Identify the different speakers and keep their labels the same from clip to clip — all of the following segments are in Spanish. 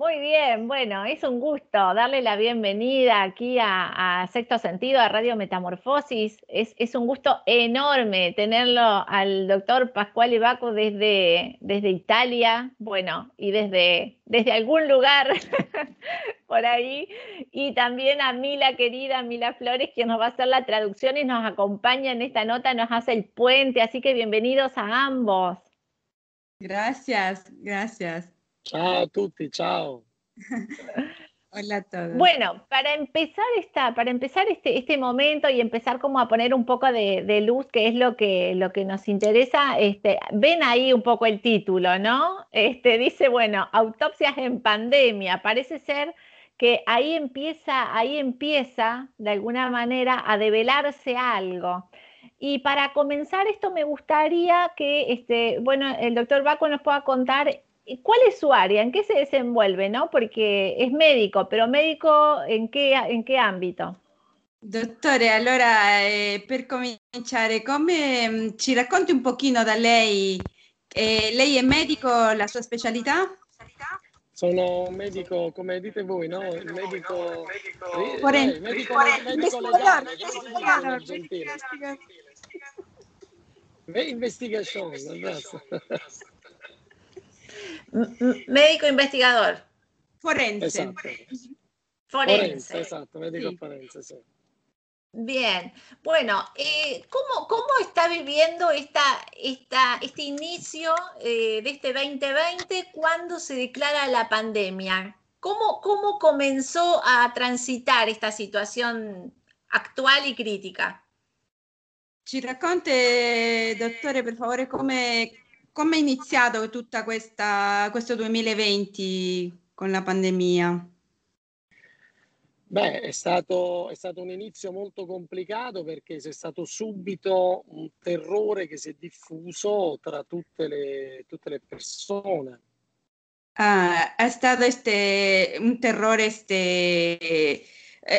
Speaker 1: Muy bien, bueno, es un gusto darle la bienvenida aquí a, Sexto Sentido, a Radio Metamorfosis. Es, un gusto enorme tenerlo al doctor Pascual Ibaco desde, desde Italia, bueno, y desde, desde algún lugar por ahí, y también a Mila, querida Mila Flores, quien nos va a hacer la traducción y nos acompaña en esta nota, nos hace el puente, así que bienvenidos a ambos.
Speaker 2: Gracias, gracias.
Speaker 3: Ciao a tutti, ciao.
Speaker 2: Hola a todos.
Speaker 1: Bueno, para empezar esta, para empezar este, este momento y empezar como a poner un poco de, luz, que es lo que, lo que nos interesa, este, ven ahí un poco el título, ¿no? Este, dice, bueno, autopsias en pandemia. Parece ser que ahí empieza, ahí empieza de alguna manera a develarse algo. Y para comenzar esto me gustaría que, este, bueno, el doctor Baco nos pueda contar ¿Cuál es su área? ¿En qué se desenvuelve? ¿no? Porque es médico, pero médico en che, in che ambito?
Speaker 2: Dottore, allora eh, per cominciare, come mm, ci racconti un pochino da lei? Eh, lei è medico, la sua specialità?
Speaker 3: Sono un medico, come dite voi, no? Il medico...
Speaker 2: Forense. Eh, medico, medico legale,
Speaker 3: Investigation,
Speaker 1: médico investigador.
Speaker 2: Forense.
Speaker 1: Forense.
Speaker 3: exacto, médico forense, sí.
Speaker 1: Bien, bueno, eh, ¿cómo, ¿cómo, está viviendo esta, esta, este inicio eh, de este 2020 cuando se declara la pandemia? ¿Cómo, ¿Cómo comenzó a transitar esta situación actual y crítica?
Speaker 2: Ci racconte, dottore, per favore, come, come è iniziato tutta questa, questo 2020 con la pandemia?
Speaker 3: Beh, è stato, è stato, un inizio molto complicato perché c'è stato subito un terrore che si è diffuso tra tutte le, tutte le persone.
Speaker 2: Ah, è stato este, un terrore, este,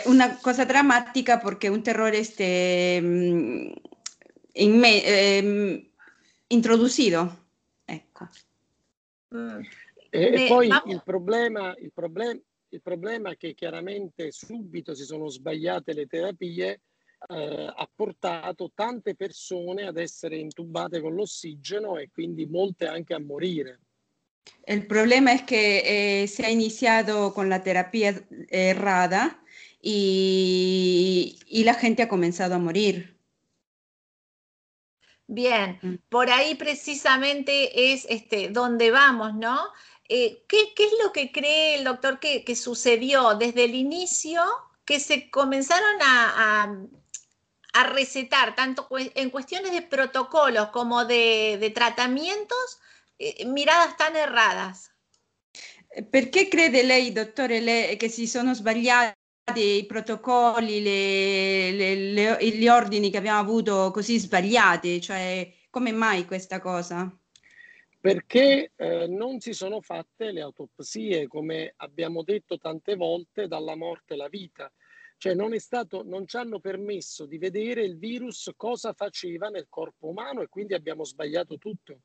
Speaker 2: una cosa drammatica perché un terrore este, mm, in me, eh, introducido. Ecco.
Speaker 3: Mm. E, e, poi ma... il, problema, il, problem, il problema è che chiaramente subito si sono sbagliate le terapie, eh, ha portato tante persone ad essere intubate con l'ossigeno e quindi molte anche a morire.
Speaker 2: Il problema è che eh, si è iniziato con la terapia errata e, e la gente ha cominciato a morire.
Speaker 1: Bien, mm. por ahí precisamente es este, donde vamos, ¿no? Eh, ¿qué, es lo que cree el doctor que, sucedió desde el inicio que se comenzaron a, recetar, tanto en cuestiones de protocolos como de, tratamientos, eh, miradas tan erradas?
Speaker 2: qué cree lei, dottore, lei, che si sono sbagliati i protocolli, le, le, le, gli ordini che abbiamo avuto così sbagliati? Cioè, come mai questa cosa?
Speaker 3: Perché eh, non si sono fatte le autopsie, come abbiamo detto tante volte, dalla morte alla vita. Cioè non, stato, non ci hanno permesso di vedere il virus cosa faceva nel corpo umano e quindi abbiamo sbagliato tutto.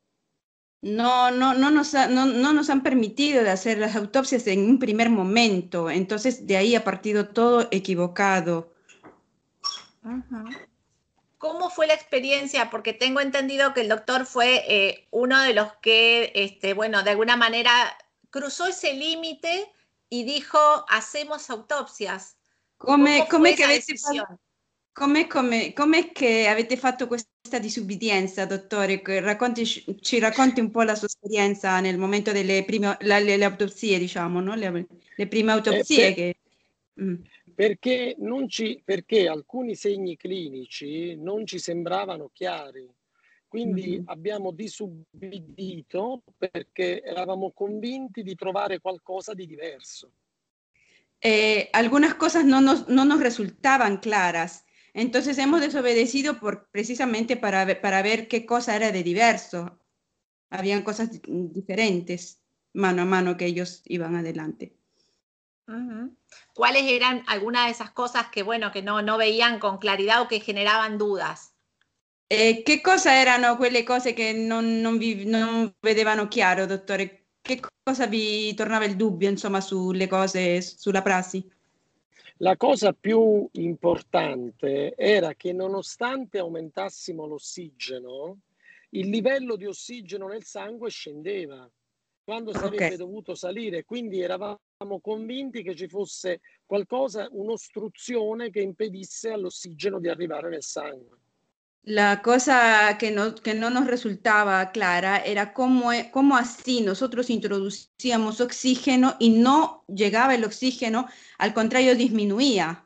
Speaker 2: No, no, no, nos no, nos han permitido hacer las autopsias en un primer momento. Entonces, de ahí ha partido todo equivocado.
Speaker 1: ¿Cómo fue la experiencia? Porque tengo entendido que el doctor fue eh, uno de los que, este, bueno, de alguna manera cruzó ese límite y dijo, hacemos autopsias.
Speaker 2: ¿Cómo, que Come, come, com'è che avete fatto questa disubbidienza, dottore? Racconti, ci racconti un po' la sua esperienza nel momento delle prime la, le, le autopsie, diciamo, no? le, le, prime autopsie. Eh, per, che...
Speaker 3: mm. perché, ci, perché, alcuni segni clinici non ci sembravano chiari. Quindi mm-hmm. abbiamo disubbidito perché eravamo convinti di trovare qualcosa di diverso.
Speaker 2: Eh, algunas cosas no nos, no nos resultaban claras Entonces hemos desobedecido por, precisamente para ver, para ver qué cosa era de diverso. Habían cosas diferentes mano a mano que ellos iban adelante.
Speaker 1: ¿Cuáles eran algunas de esas cosas que, bueno, que no, no veían con claridad o que generaban dudas?
Speaker 2: Eh, ¿Qué cosas erano quelle cose che non, non, vi, non vedevano chiaro, dottore? che cosa vi tornava il dubbio, insomma, sulle cose, sulla prassi?
Speaker 3: La cosa più importante era che nonostante aumentassimo l'ossigeno, il livello di ossigeno nel sangue scendeva quando sarebbe okay. dovuto salire, quindi eravamo convinti che ci fosse qualcosa, un'ostruzione che impedisse all'ossigeno di arrivare nel sangue.
Speaker 2: La cosa que no, que no nos resultaba clara era cómo, cómo así nosotros introducíamos oxígeno y no llegaba el oxígeno, al contrario disminuía.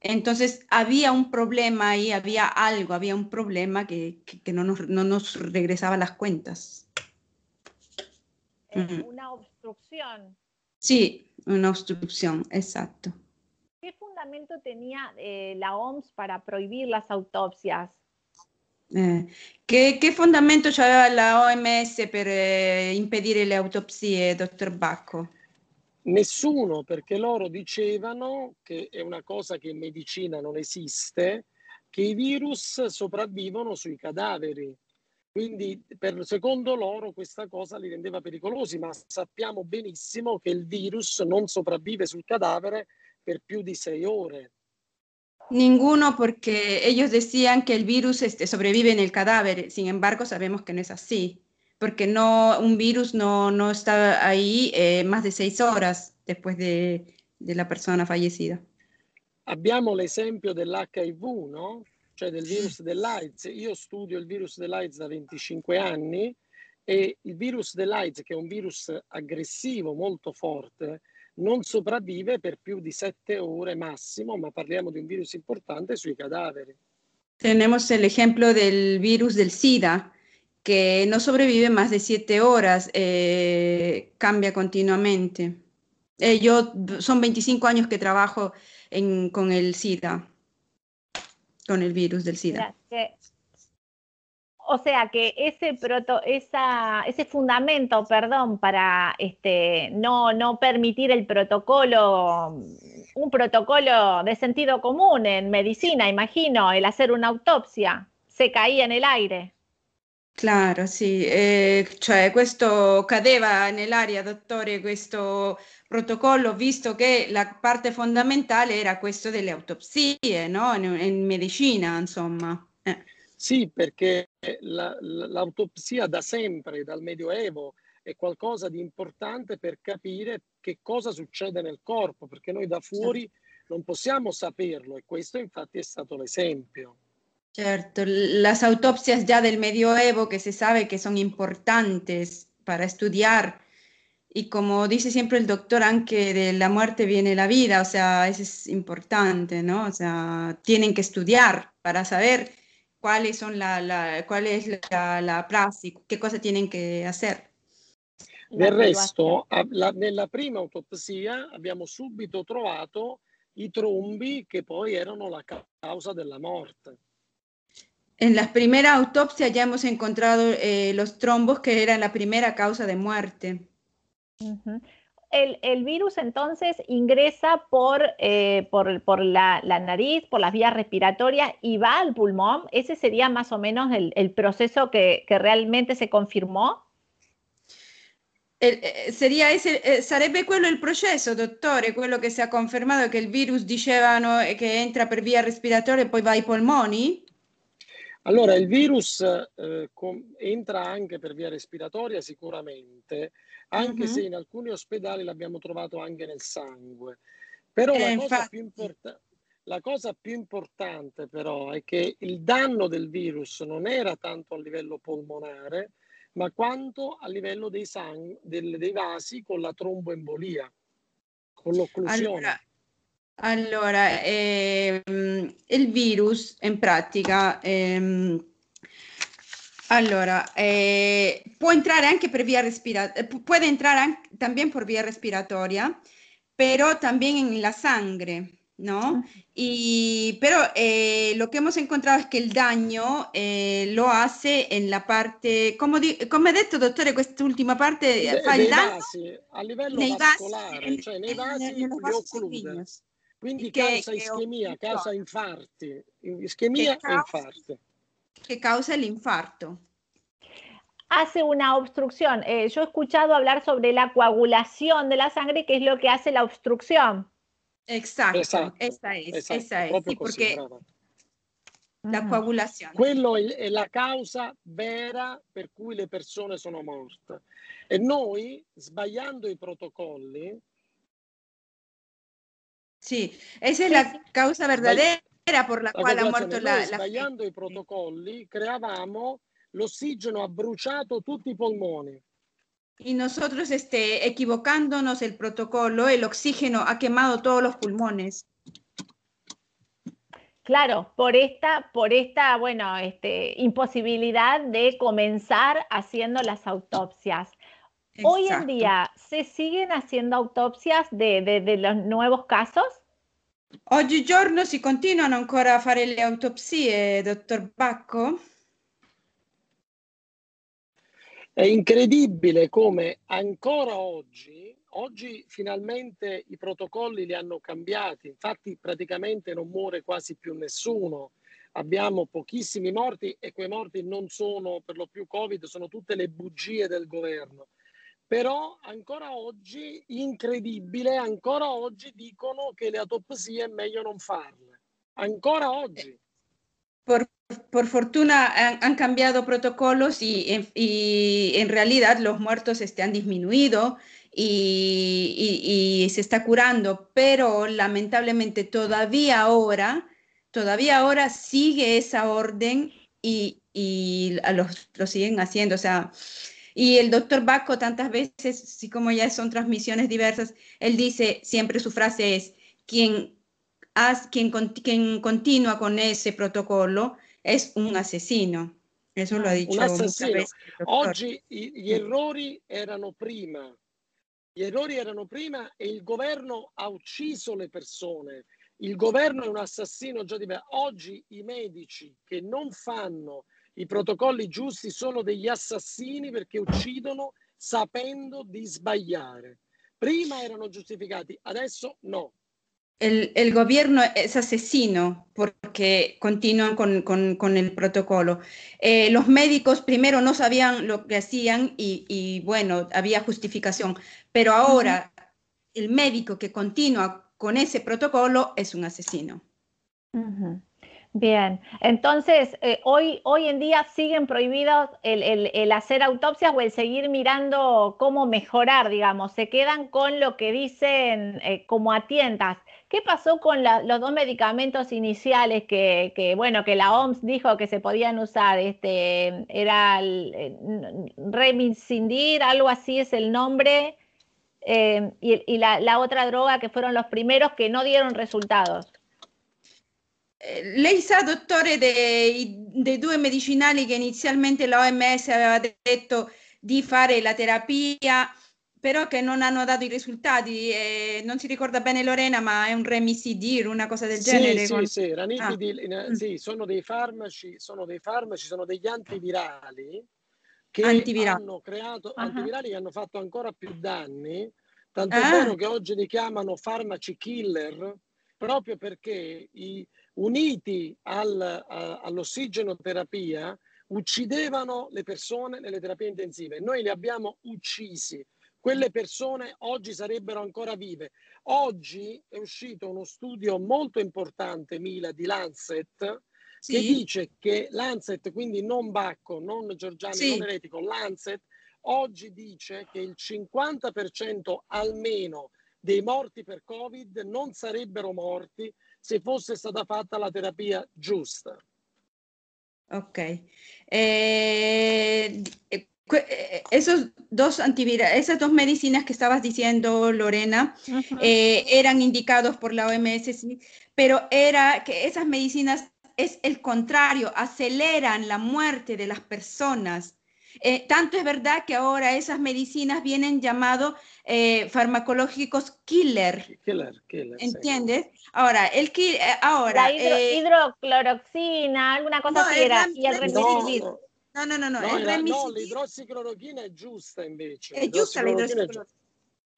Speaker 2: Entonces había un problema ahí, había algo, había un problema que, que, que no, nos, no, nos, regresaba las cuentas.
Speaker 1: Eh, una obstrucción.
Speaker 2: Sí, una obstrucción, exacto.
Speaker 1: ¿Qué fundamento tenía eh, la OMS para prohibir las autopsias?
Speaker 2: Eh, che, che, fondamento c'aveva la OMS per eh, impedire le autopsie, dottor Bacco?
Speaker 3: Nessuno, perché loro dicevano, che è una cosa che in medicina non esiste, che i virus sopravvivono sui cadaveri. Quindi per, secondo loro questa cosa li rendeva pericolosi, ma sappiamo benissimo che il virus non sopravvive sul cadavere per più di sei ore.
Speaker 2: Ninguno porque ellos decían que el virus este, sobrevive en el cadáver, sin embargo sabemos que no es así, porque no, un virus no, no está ahí eh, más de seis horas después de, de la persona fallecida.
Speaker 3: Abbiamo l'esempio dell'HIV, no? Cioè del virus dell'AIDS. Io studio il virus dell'AIDS da 25 anni e il virus dell'AIDS, che è un virus aggressivo molto forte, non sopravvive per più di sette ore máximo, ma parliamo di un virus importante sui cadaveri.
Speaker 2: Tenemos el ejemplo del virus del SIDA, que no sobrevive más de siete horas, eh, cambia continuamente. Eh, yo son 25 años que trabajo en, con el SIDA, con el virus del SIDA. Gracias.
Speaker 1: O sea que ese proto, esa, ese fundamento, perdón, para este, no, no permitir el protocolo, un protocolo de sentido común en medicina, imagino, el hacer una autopsia, se caía en el aire.
Speaker 2: Claro, sì, eh, cioè questo cadeva nell'aria, dottore, questo protocollo, visto che la parte fondamentale era questo delle autopsie, no? In, in medicina, insomma. Eh.
Speaker 3: Sì, perché la, l'autopsia da sempre, dal Medioevo, è qualcosa di importante per capire che cosa succede nel corpo, perché noi da fuori non possiamo saperlo e questo infatti è stato l'esempio.
Speaker 2: Certo, las autopsias ya del medioevo que se sabe que son importantes para estudiar y como dice siempre el doctor, anche de la muerte viene la vida, o sea, eso es importante, ¿no? O sea, tienen que estudiar para saber cuáles son la, la, cuál es la, la prassi, che cosa tienen che hacer.
Speaker 3: Del resto, la, nella prima autopsia abbiamo subito trovato i trombi che poi erano la causa della morte.
Speaker 2: En las primeras autopsias ya hemos encontrado eh, los trombos que eran la primera causa de muerte.
Speaker 1: Uh -huh el, virus entonces ingresa por, eh, por, la, nariz, por las vías respiratorias y va al pulmón. ¿Ese sería más o menos el, proceso que, realmente se confirmó?
Speaker 2: Eh, sería ese, eh, sarebbe quello il processo, dottore, quello che si è confermato che il virus dicevano che entra per via respiratoria e poi va ai polmoni?
Speaker 3: Allora, il virus eh, com- entra anche per via respiratoria sicuramente, anche mm-hmm. se in alcuni ospedali l'abbiamo trovato anche nel sangue. Però eh, la, cosa import- la, cosa più importante però è che il danno del virus non era tanto a livello polmonare, ma quanto a livello dei, sang- del- dei vasi con la tromboembolia, con l'occlusione.
Speaker 2: Allora, allora ehm, il virus in pratica... Ehm, Allora, eh, può entrare anche per via respiratoria, eh, puede entrar anche, también por vía respiratoria, pero también en la sangre, ¿no? Y, pero eh, lo que hemos encontrado es que el daño eh, lo hace en la parte, come, di, come ha detto dottore, quest'ultima parte
Speaker 3: De, fa il danno vasi, a livello nei vascolare, vasi, cioè nei vasi li occlude. Quindi che, causa ischemia, che causa infarti, ischemia e infarti.
Speaker 2: Que causa el infarto.
Speaker 1: hace una obstrucción. Eh, yo he escuchado hablar sobre la coagulación de la sangre, que es lo que hace la obstrucción.
Speaker 2: Exacto, esa es, esa es. Sí, porque la coagulazione.
Speaker 3: Quello è, la causa vera per cui le persone sono morte. E noi, sbagliando i protocolli...
Speaker 2: Sì, esa è la causa verdadera por la, la quale ha morto la, la...
Speaker 3: Sbagliando i protocolli, creavamo l'ossigeno ha bruciato tutti i polmoni.
Speaker 2: Y nosotros, este, equivocándonos el protocolo, el oxígeno ha quemado todos los pulmones.
Speaker 1: Claro, por esta, por esta, bueno, este, imposibilidad de comenzar haciendo las autopsias. Hoy en día, ¿se siguen haciendo autopsias de, de, de los nuevos casos?
Speaker 2: Oggigiorno si continuano ancora a fare le autopsie, dottor Bacco?
Speaker 3: È incredibile come ancora oggi, oggi finalmente i protocolli li hanno cambiati, infatti praticamente non muore quasi più nessuno, abbiamo pochissimi morti e quei morti non sono per lo più Covid, sono tutte le bugie del governo. Però ancora oggi, incredibile, ancora oggi dicono che le autopsie è meglio non farle. Ancora oggi.
Speaker 2: Por, por fortuna han, han, cambiado protocolos y, y, en realidad los muertos este, han disminuido y, y, se está curando, pero lamentablemente todavía ahora, todavía ahora sigue esa orden y, los, lo siguen haciendo. O sea, y el doctor Baco tantas veces, así como ya son transmisiones diversas, él dice, siempre su frase es, quien quien, quien continua con ese protocolo es un asesino. Eso lo ha dicho un asesino.
Speaker 3: Oggi gli errori erano prima. Gli errori erano prima e il governo ha ucciso le persone. Il governo è un assassino già di me. Oggi i medici che non fanno i protocolli giusti sono degli assassini perché uccidono sapendo di sbagliare. Prima erano giustificati, adesso no.
Speaker 2: el, gobierno es asesino porque continúan con, el protocolo. Eh, los médicos primero no sabían lo que hacían y, bueno, había justificación, pero ahora el médico que continúa con ese protocolo es un asesino.
Speaker 1: Bien, entonces eh, hoy, hoy en día siguen prohibidos el, hacer autopsias o el seguir mirando cómo mejorar, digamos, se quedan con lo que dicen eh, como a tientas. ¿Qué pasó con los dos medicamentos iniciales que, bueno, que la OMS dijo que se podían usar? Este, era el, eh, algo así es el nombre, y, la, la otra droga que fueron los primeros que no dieron resultados.
Speaker 2: Eh, lei sa, dottore, dei, dei, due medicinali che inizialmente l'OMS aveva detto di fare la terapia, però che non hanno dato i risultati. Eh, non si ricorda bene Lorena, ma è un remisidir, una cosa del
Speaker 3: sì,
Speaker 2: genere.
Speaker 3: Sì, con... sì, ranitidil, ah. sì, sono dei farmaci, sono dei farmaci, sono degli antivirali che antivirali. hanno creato, uh-huh. antivirali che hanno fatto ancora più danni, tanto ah. vero che oggi li chiamano farmaci killer, proprio perché i, uniti al, a, all'ossigenoterapia uccidevano le persone nelle terapie intensive. Noi li abbiamo uccisi. Quelle persone oggi sarebbero ancora vive. Oggi è uscito uno studio molto importante, Mila, di Lancet, sì. che dice che Lancet, quindi non Bacco, non Giorgiani, sì. non Eretico, Lancet, oggi dice che il 50% almeno dei morti per Covid non sarebbero morti se fosse stata fatta la terapia giusta.
Speaker 2: Ok. Eh, eh, eh, esos dos esas dos medicinas que estabas diciendo, Lorena, uh -huh. eh, eran indicados por la OMS, sí, pero era que esas medicinas es el contrario, aceleran la muerte de las personas. Eh, tanto es verdad que ahora esas medicinas vienen llamados eh, farmacológicos killer.
Speaker 3: Killer, killer.
Speaker 2: ¿Entiendes? Sí. Ahora, el ki eh, ahora.
Speaker 1: La hidro, eh, hidrocloroxina, alguna cosa no, así era. Y el remdesivir.
Speaker 2: No, no, no, no.
Speaker 3: no, no l'idrossiclorochina è giusta invece.
Speaker 2: È giusta l'idrossiclorochina.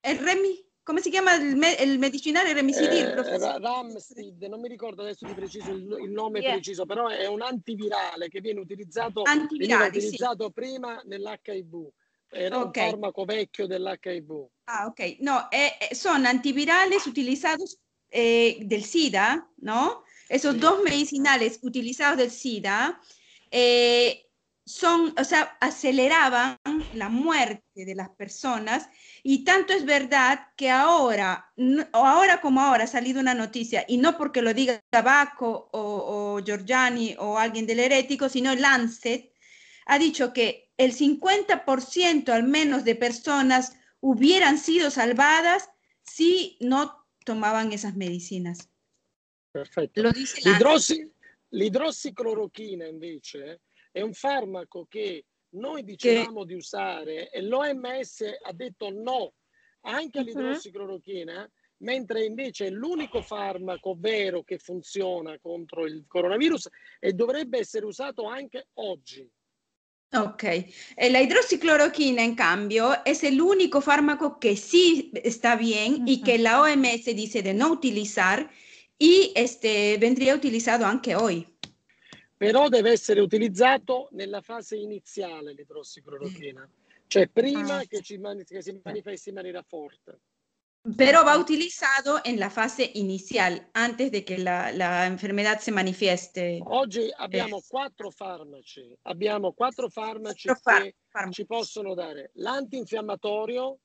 Speaker 2: Il remi? Come si chiama il, me, il medicinale Remisidir?
Speaker 3: Eh, Ramsteed, non mi ricordo adesso di preciso il, il nome yeah. preciso, però è un antivirale che viene utilizzato, viene utilizzato sì. prima nell'HIV. Era okay. un farmaco vecchio dell'HIV.
Speaker 2: Ah, ok. No, eh, son antivirales utilizados eh, del SIDA, ¿no? Esos sí. dos medicinales utilizados del SIDA eh, son, o sea, aceleraban la muerte de las personas y tanto es verdad que ahora, o ahora como ahora ha salido una noticia, y no porque lo diga Tabaco o, o Giorgiani o alguien del herético, sino Lancet, ha dicho que el 50% al menos de personas hubieran sido salvadas si no tomaban esas medicinas.
Speaker 3: Perfetto. Lo dice L'idrossi, l'idrossiclorochina invece è un farmaco che noi dicevamo che... di usare e l'OMS ha detto no anche all'idrossiclorochina, uh-huh. mentre invece è l'unico farmaco vero che funziona contro il coronavirus e dovrebbe essere usato anche oggi.
Speaker 2: Ok, eh, la hidroxicloroquina en cambio es el único fármaco que sí está bien uh -huh. y que la OMS dice de no utilizar y este, vendría utilizado anche hoy.
Speaker 3: Però deve essere utilizzato nella fase iniziale l'idrossiclorochina, cioè prima ah. che, ci mani- che si manifesti in maniera forte.
Speaker 2: Pero va utilizado en la fase inicial, antes de que la, la enfermedad se manifieste.
Speaker 3: Oggi abbiamo eh. quattro farmaci, abbiamo quattro farmaci quattro che far- ci possono dare l'antinfiammatorio,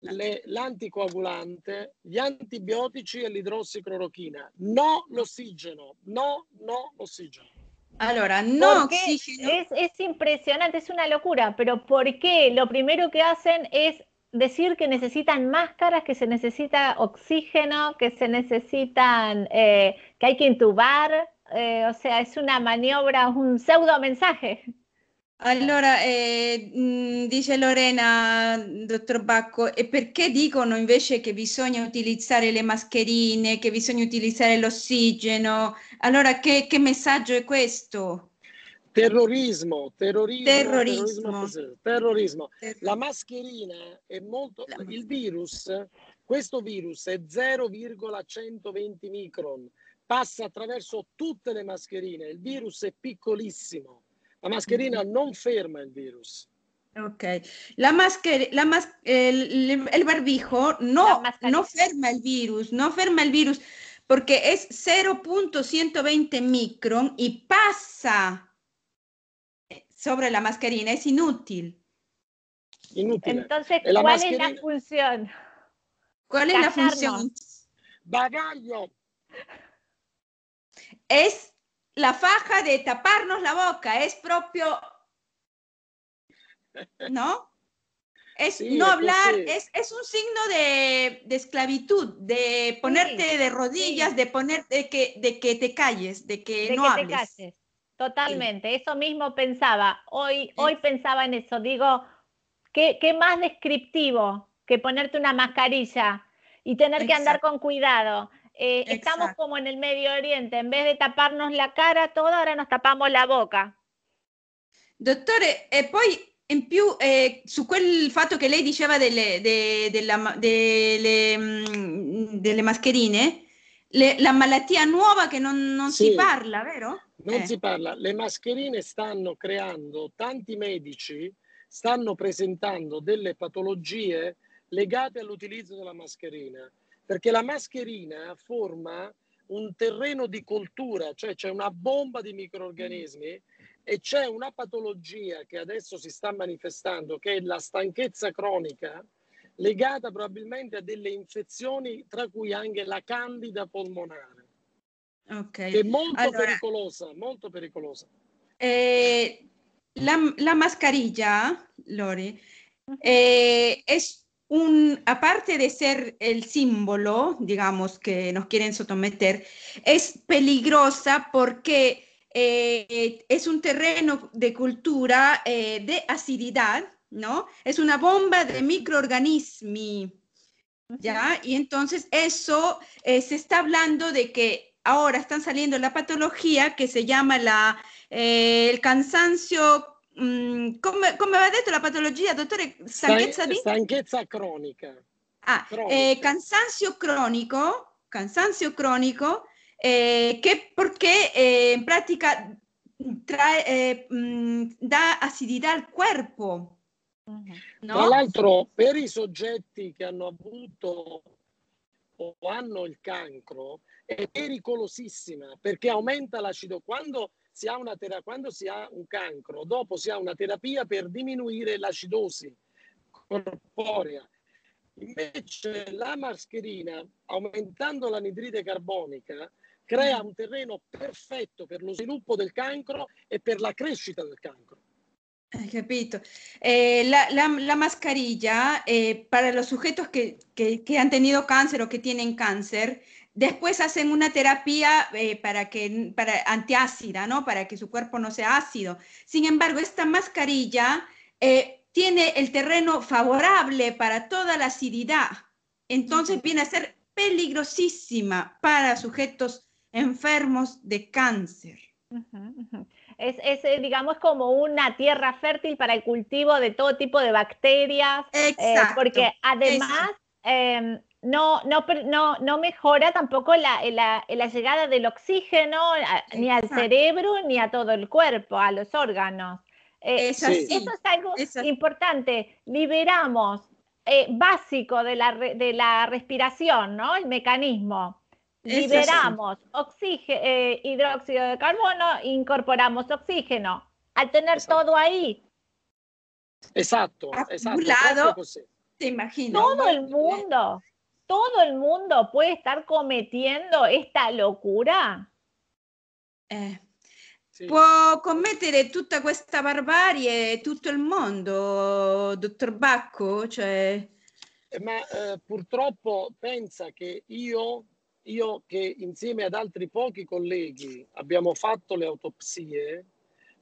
Speaker 3: le, l'anticoagulante, gli antibiotici e l'idrossiclorochina. No l'ossigeno, no, no l'ossigeno.
Speaker 2: Ahora, no
Speaker 1: Es, es impresionante, es una locura, pero ¿por qué? Lo primero que hacen es decir que necesitan máscaras, que se necesita oxígeno, que se necesitan, eh, que hay que intubar, eh, o sea, es una maniobra, un pseudo mensaje.
Speaker 2: Allora, eh, dice Lorena, dottor Bacco, e perché dicono invece che bisogna utilizzare le mascherine, che bisogna utilizzare l'ossigeno? Allora, che, che messaggio è questo?
Speaker 3: Terrorismo, terrorismo, terrorismo. terrorismo, terrorismo. La mascherina è molto... Il virus, questo virus è 0,120 micron, passa attraverso tutte le mascherine, il virus è piccolissimo la mascherina non ferma il virus.
Speaker 2: Ok, la mascarilla, la mas el, el, barbijo no, no ferma el virus, no ferma el virus porque es 0.120 micron y pasa sobre la mascarina, es inútil.
Speaker 3: Inútil.
Speaker 1: Entonces, ¿cuál es la función?
Speaker 2: ¿Cuál es la función?
Speaker 3: Bagaglio.
Speaker 2: Es la faja de taparnos la boca, es propio, ¿no? Es no hablar, es, es, un signo de, de esclavitud, de ponerte sí, de rodillas, sí. de poner, de que, de que te calles, de que
Speaker 1: de
Speaker 2: no
Speaker 1: que
Speaker 2: hables.
Speaker 1: Te calles. Totalmente, eso mismo pensaba. Hoy, hoy pensaba en eso. Digo, ¿qué, ¿qué, más descriptivo que ponerte una mascarilla y tener Exacto. que andar con cuidado? Eh, estamos come en el Medio Oriente, en vez de taparnos la cara todo, ora nos tapamos la boca.
Speaker 2: Dottore, e poi in più eh, su quel fatto che lei diceva delle, de, della, delle, mm, delle mascherine, le, la malattia nuova che non, non sì, si parla, vero?
Speaker 3: Non eh. si parla. Le mascherine stanno creando, tanti medici stanno presentando delle patologie legate all'utilizzo della mascherina perché la mascherina forma un terreno di coltura, cioè c'è una bomba di microorganismi e c'è una patologia che adesso si sta manifestando, che è la stanchezza cronica, legata probabilmente a delle infezioni, tra cui anche la candida polmonare.
Speaker 2: Ok.
Speaker 3: Che è molto allora, pericolosa, molto pericolosa.
Speaker 2: Eh, la, la, mascarilla, Lori, eh, es un, aparte de ser el símbolo, digamos, que nos quieren someter, es peligrosa porque eh, es un terreno de cultura eh, de acididad, ¿no? Es una bomba de microorganismos, ¿ya? Y entonces eso eh, se está hablando de que ahora están saliendo la patología que se llama la, el cansancio Mm, come, come, va detto la patologia, dottore?
Speaker 3: Stanchezza di? Stanchezza cronica.
Speaker 2: Ah, eh, cansancio crónico, cansancio crónico, eh, que porque eh, in pratica trae, mh, mm, dà acidità al corpo.
Speaker 3: No? Tra l'altro, per i soggetti che hanno avuto o hanno il cancro, è pericolosissima perché aumenta l'acido. Quando si, terapia, quando si ha un cancro, dopo si ha una terapia per diminuire l'acidosi corporea. Invece la mascherina, aumentando l'anidride carbonica, crea un terreno perfetto per lo sviluppo del cancro e per la crescita del cancro.
Speaker 2: Hai capito. Eh, la, la, la, mascarilla eh, para los sujetos que, que, que, han tenido cáncer o que tienen cáncer, después hacen una terapia eh, para que, para antiácida, ¿no? Para que su cuerpo no sea ácido. Sin embargo, esta mascarilla eh, tiene el terreno favorable para toda la acididad. Entonces viene a ser peligrosísima para sujetos enfermos de cáncer.
Speaker 1: Es, es, eh, digamos, como una tierra fértil para el cultivo de todo tipo de bacterias, eh, porque además em, no, no, no, no, mejora tampoco la, la, la llegada del oxígeno ni al cerebro ni a todo el cuerpo, a los órganos. Eh, eso es algo importante. Liberamos básico de la, de la respiración, ¿no? El mecanismo liberamos oxígeno, eh, hidróxido de carbono, incorporamos oxígeno. Al tener todo ahí.
Speaker 3: Exacto, exacto.
Speaker 2: lado, te imagino.
Speaker 1: Todo el mundo, todo el mundo puede estar cometiendo esta locura.
Speaker 2: Eh, sì. Può commettere tutta questa barbarie tutto il mondo, dottor Bacco? Cioè...
Speaker 3: Eh, ma eh, purtroppo pensa che io io che insieme ad altri pochi colleghi abbiamo fatto le autopsie,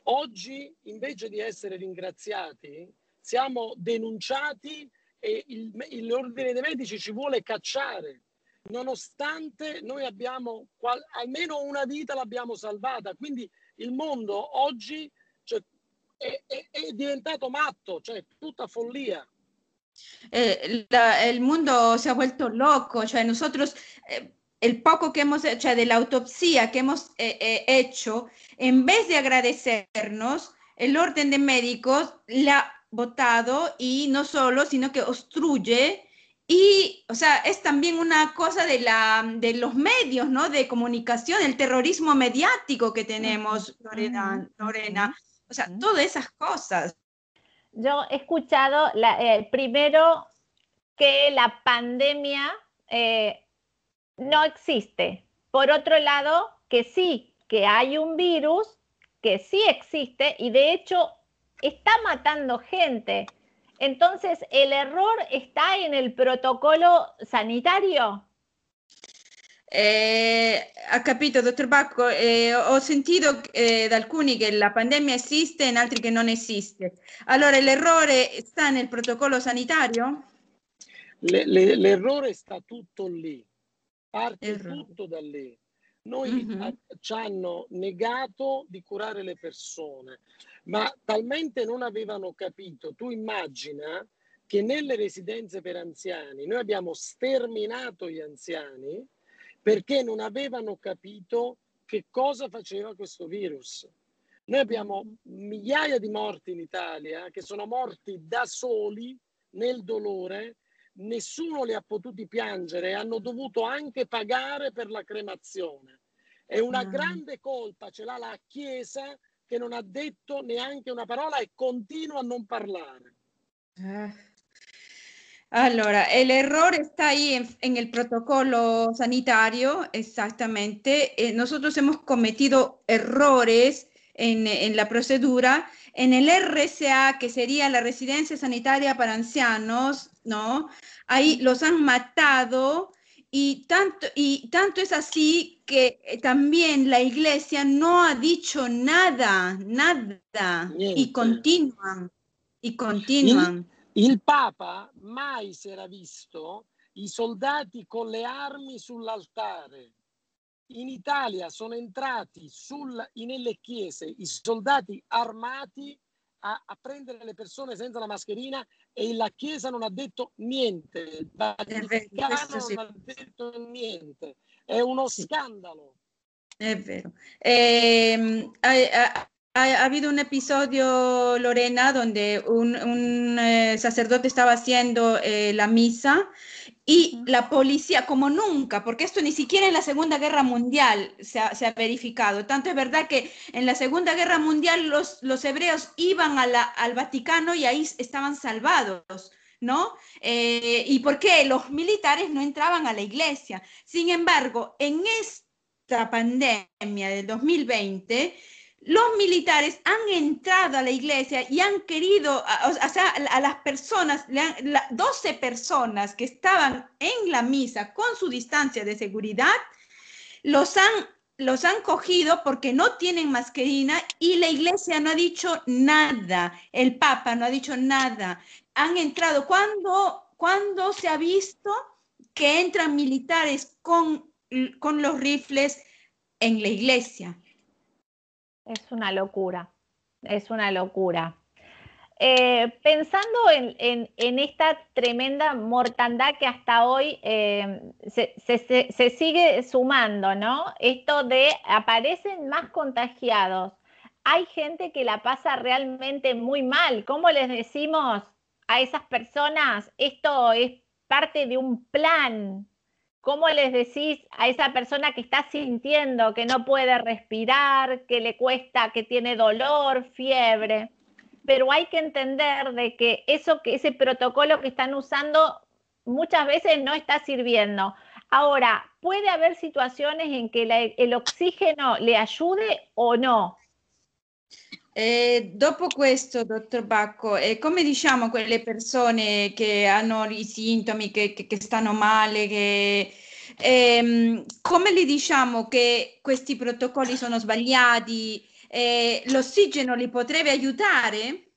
Speaker 3: oggi invece di essere ringraziati siamo denunciati e il, l'ordine dei medici ci vuole cacciare, nonostante noi abbiamo qual, almeno una vita l'abbiamo salvata. Quindi il mondo oggi cioè, è, è, è, diventato matto, cioè tutta follia.
Speaker 2: Eh, la, il mondo si è vuelto loco, cioè nosotros eh, el poco que hemos hecho, de la autopsia que hemos eh, eh, hecho, en vez de agradecernos, el orden de médicos la ha votado y no solo, sino que obstruye y, o sea, es también una cosa de, la, de los medios, ¿no? De comunicación, el terrorismo mediático que tenemos, Lorena. Lorena. O sea, todas esas cosas.
Speaker 1: Yo he escuchado eh, primero que la pandemia no existe. Por otro lado, que sí, que hay un virus que sí existe y de hecho está matando gente. Entonces, ¿el error está en el protocolo sanitario?
Speaker 2: Eh, ha capito, dottor Bacco, eh, ho sentito eh, da alcuni che la pandemia esiste e altri che non esiste. Allora, l'errore sta nel protocollo sanitario?
Speaker 3: l'errore sta tutto lì. Parte Errore. tutto da lì. Noi mm-hmm. ci hanno negato di curare le persone, ma talmente non avevano capito. Tu immagina che nelle residenze per anziani noi abbiamo sterminato gli anziani perché non avevano capito che cosa faceva questo virus. Noi abbiamo migliaia di morti in Italia che sono morti da soli nel dolore nessuno li ha potuti piangere, hanno dovuto anche pagare per la cremazione. E una mm. grande colpa ce l'ha la Chiesa che non ha detto neanche una parola e continua a non parlare.
Speaker 2: Eh. Allora, el error está ahí en, en, el protocolo sanitario, exactamente. Eh, nosotros hemos cometido errores en, en, la procedura. En el RCA, que sería la residencia sanitaria para ancianos, ¿no? Ahí los han matado y tanto, y tanto es así que eh, también la iglesia no ha dicho nada, nada, Niente. y continúan, y continúan.
Speaker 3: Il, il Papa mai si era visto i soldati con le armi sull'altare. In Italia sono entrati sul, nelle chiese i soldati armati a, a, prendere le persone senza la mascherina e la Chiesa non ha detto niente, il Vaticano non ha detto niente, è uno sì. scandalo.
Speaker 2: È vero. Eh, ha, ha, habido un episodio, Lorena, donde un, un eh, sacerdote estaba haciendo eh, la misa y la policía, como nunca, porque esto ni siquiera en la Segunda Guerra Mundial se ha, se ha verificado. Tanto es verdad que en la Segunda Guerra Mundial los, los hebreos iban a la, al Vaticano y ahí estaban salvados. ¿No? Eh, ¿Y por qué? Los militares no entraban a la iglesia. Sin embargo, en esta pandemia del 2020, los militares han entrado a la iglesia y han querido, o sea, a las personas, 12 personas que estaban en la misa con su distancia de seguridad, los han, los han cogido porque no tienen mascarina y la iglesia no ha dicho nada, el Papa no ha dicho nada. Han entrado, cuando, cuando se ha visto que entran militares con, con los rifles en la iglesia?
Speaker 1: Es una locura, es una locura. Eh, pensando en, esta tremenda mortandad que hasta hoy eh, se, sigue sumando, ¿no? Esto de aparecen más contagiados. Hay gente que la pasa realmente muy mal. ¿Cómo les decimos a esas personas? Esto es parte de un plan, ¿Cómo les decís a esa persona que está sintiendo que no puede respirar, que le cuesta, que tiene dolor, fiebre? Pero hay que entender de que eso que ese protocolo que están usando muchas veces no está sirviendo. Ahora, puede haber situaciones en que el oxígeno le ayude o no.
Speaker 2: Eh, dopo questo, dottor Bacco, come diciamo quelle persone che hanno i sintomi, che, che, che stanno male, che, ehm, come gli diciamo che questi protocolli sono sbagliati? Eh, l'ossigeno li potrebbe aiutare?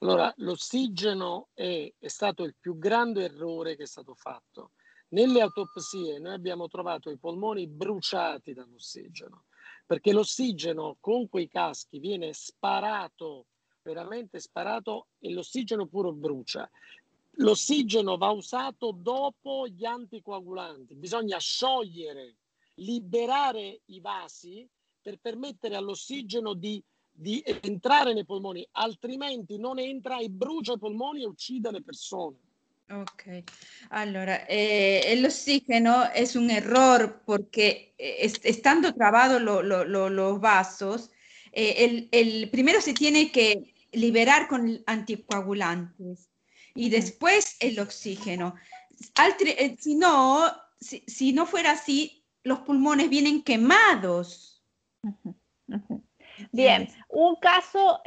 Speaker 3: Allora, l'ossigeno è, è stato il più grande errore che è stato fatto. Nelle autopsie noi abbiamo trovato i polmoni bruciati dall'ossigeno perché l'ossigeno con quei caschi viene sparato, veramente sparato e l'ossigeno puro brucia. L'ossigeno va usato dopo gli anticoagulanti, bisogna sciogliere, liberare i vasi per permettere all'ossigeno di, di entrare nei polmoni, altrimenti non entra e brucia i polmoni e uccide le persone.
Speaker 2: Ok, allora, eh, el oxígeno es un error porque eh, estando trabados los vasos, eh, el, el, primero se tiene que liberar con anticoagulantes y después el oxígeno. Eh, si, no, si, si, no fuera así, los pulmones vienen quemados.
Speaker 1: Bien, un caso,